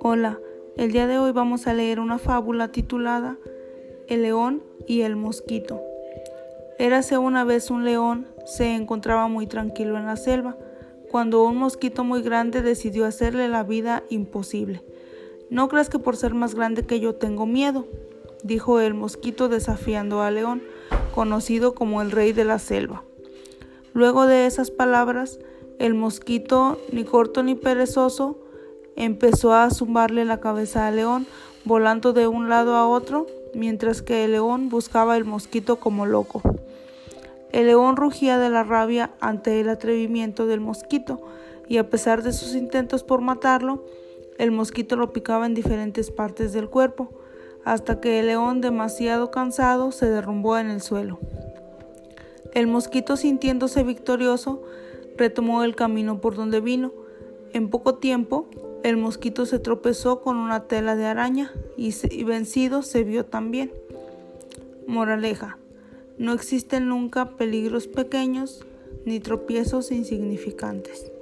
Hola, el día de hoy vamos a leer una fábula titulada El león y el mosquito. Érase una vez un león, se encontraba muy tranquilo en la selva, cuando un mosquito muy grande decidió hacerle la vida imposible. No creas que por ser más grande que yo tengo miedo, dijo el mosquito desafiando al león, conocido como el rey de la selva. Luego de esas palabras, el mosquito, ni corto ni perezoso, empezó a zumbarle la cabeza al león, volando de un lado a otro, mientras que el león buscaba el mosquito como loco. El león rugía de la rabia ante el atrevimiento del mosquito, y a pesar de sus intentos por matarlo, el mosquito lo picaba en diferentes partes del cuerpo, hasta que el león, demasiado cansado, se derrumbó en el suelo. El mosquito, sintiéndose victorioso, retomó el camino por donde vino. En poco tiempo, el mosquito se tropezó con una tela de araña y, vencido se vio también. Moraleja. No existen nunca peligros pequeños ni tropiezos insignificantes.